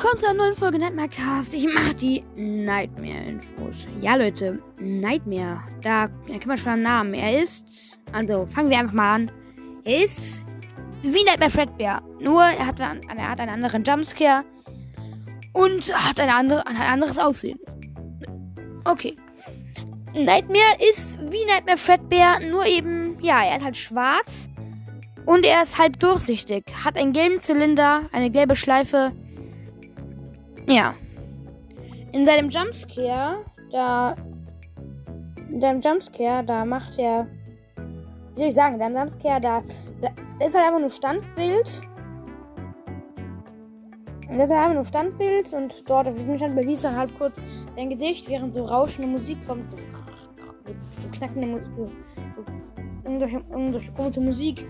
willkommen zu einer neuen Folge Nightmare Cast. Ich mache die Nightmare-Infos. Ja, Leute, Nightmare. Da erkennt man schon am Namen. Er ist. Also, fangen wir einfach mal an. Er ist wie Nightmare Fredbear. Nur, er hat, einen, er hat einen anderen Jumpscare. Und hat eine andere, ein anderes Aussehen. Okay. Nightmare ist wie Nightmare Fredbear, nur eben, ja, er ist halt schwarz. Und er ist halb durchsichtig. Hat einen gelben Zylinder, eine gelbe Schleife ja. In seinem Jumpscare, da. In seinem Jumpscare, da macht er. Wie soll ich sagen? In seinem Jumpscare, da, da ist halt einfach nur Standbild. Das ist halt einfach nur Standbild und dort auf diesem Standbild siehst du halt kurz dein Gesicht, während so rauschende Musik kommt. So, so knackende Musik. So, irgendwelche, irgendwelche komische Musik.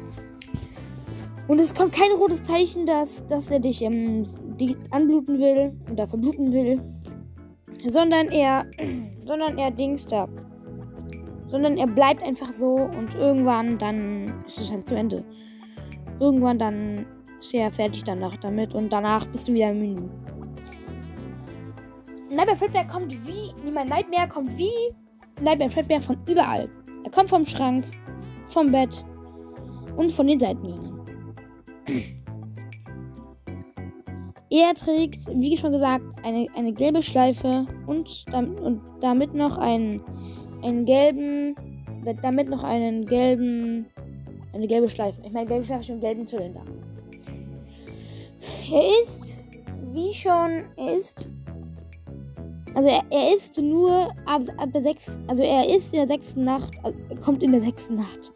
Und es kommt kein rotes Zeichen, dass, dass er dich ähm, anbluten will oder verbluten will. Sondern er. Sondern er Dings da. Sondern er bleibt einfach so und irgendwann dann ist es halt zu Ende. Irgendwann dann ist er fertig danach damit und danach bist du wieder Menü. Nightmare Fredbear kommt wie. Niemand Nightmare kommt wie Nightmare Fredbear von überall. Er kommt vom Schrank, vom Bett und von den Seitengängen. Er trägt, wie schon gesagt, eine, eine gelbe Schleife und, und damit noch einen, einen gelben, damit noch einen gelben, eine gelbe Schleife. Ich meine, gelbe Schleife einen gelben Zylinder. Er ist, wie schon, er ist, also er, er ist nur ab, ab der sechs, also er ist in der sechsten Nacht, also kommt in der sechsten Nacht.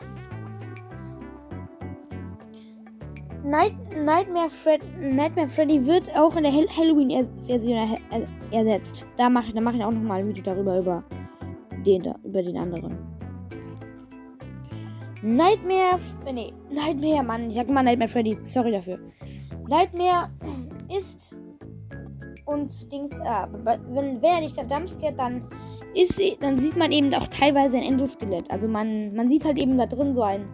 Night, Nightmare, Fred, Nightmare Freddy wird auch in der Halloween-Version er, er, ersetzt. Da mache ich, mach ich auch nochmal ein Video darüber, über den, über den anderen. Nightmare, nee, Nightmare, Mann, ich sag immer Nightmare Freddy, sorry dafür. Nightmare ist und Dings, äh, wenn, wenn er nicht der Dumpscare, dann ist, dann sieht man eben auch teilweise ein Endoskelett. Also man, man sieht halt eben da drin so ein,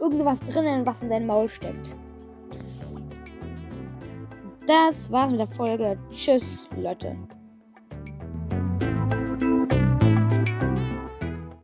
irgendwas drinnen, was in seinem Maul steckt. Das war's mit der Folge. Tschüss, Leute.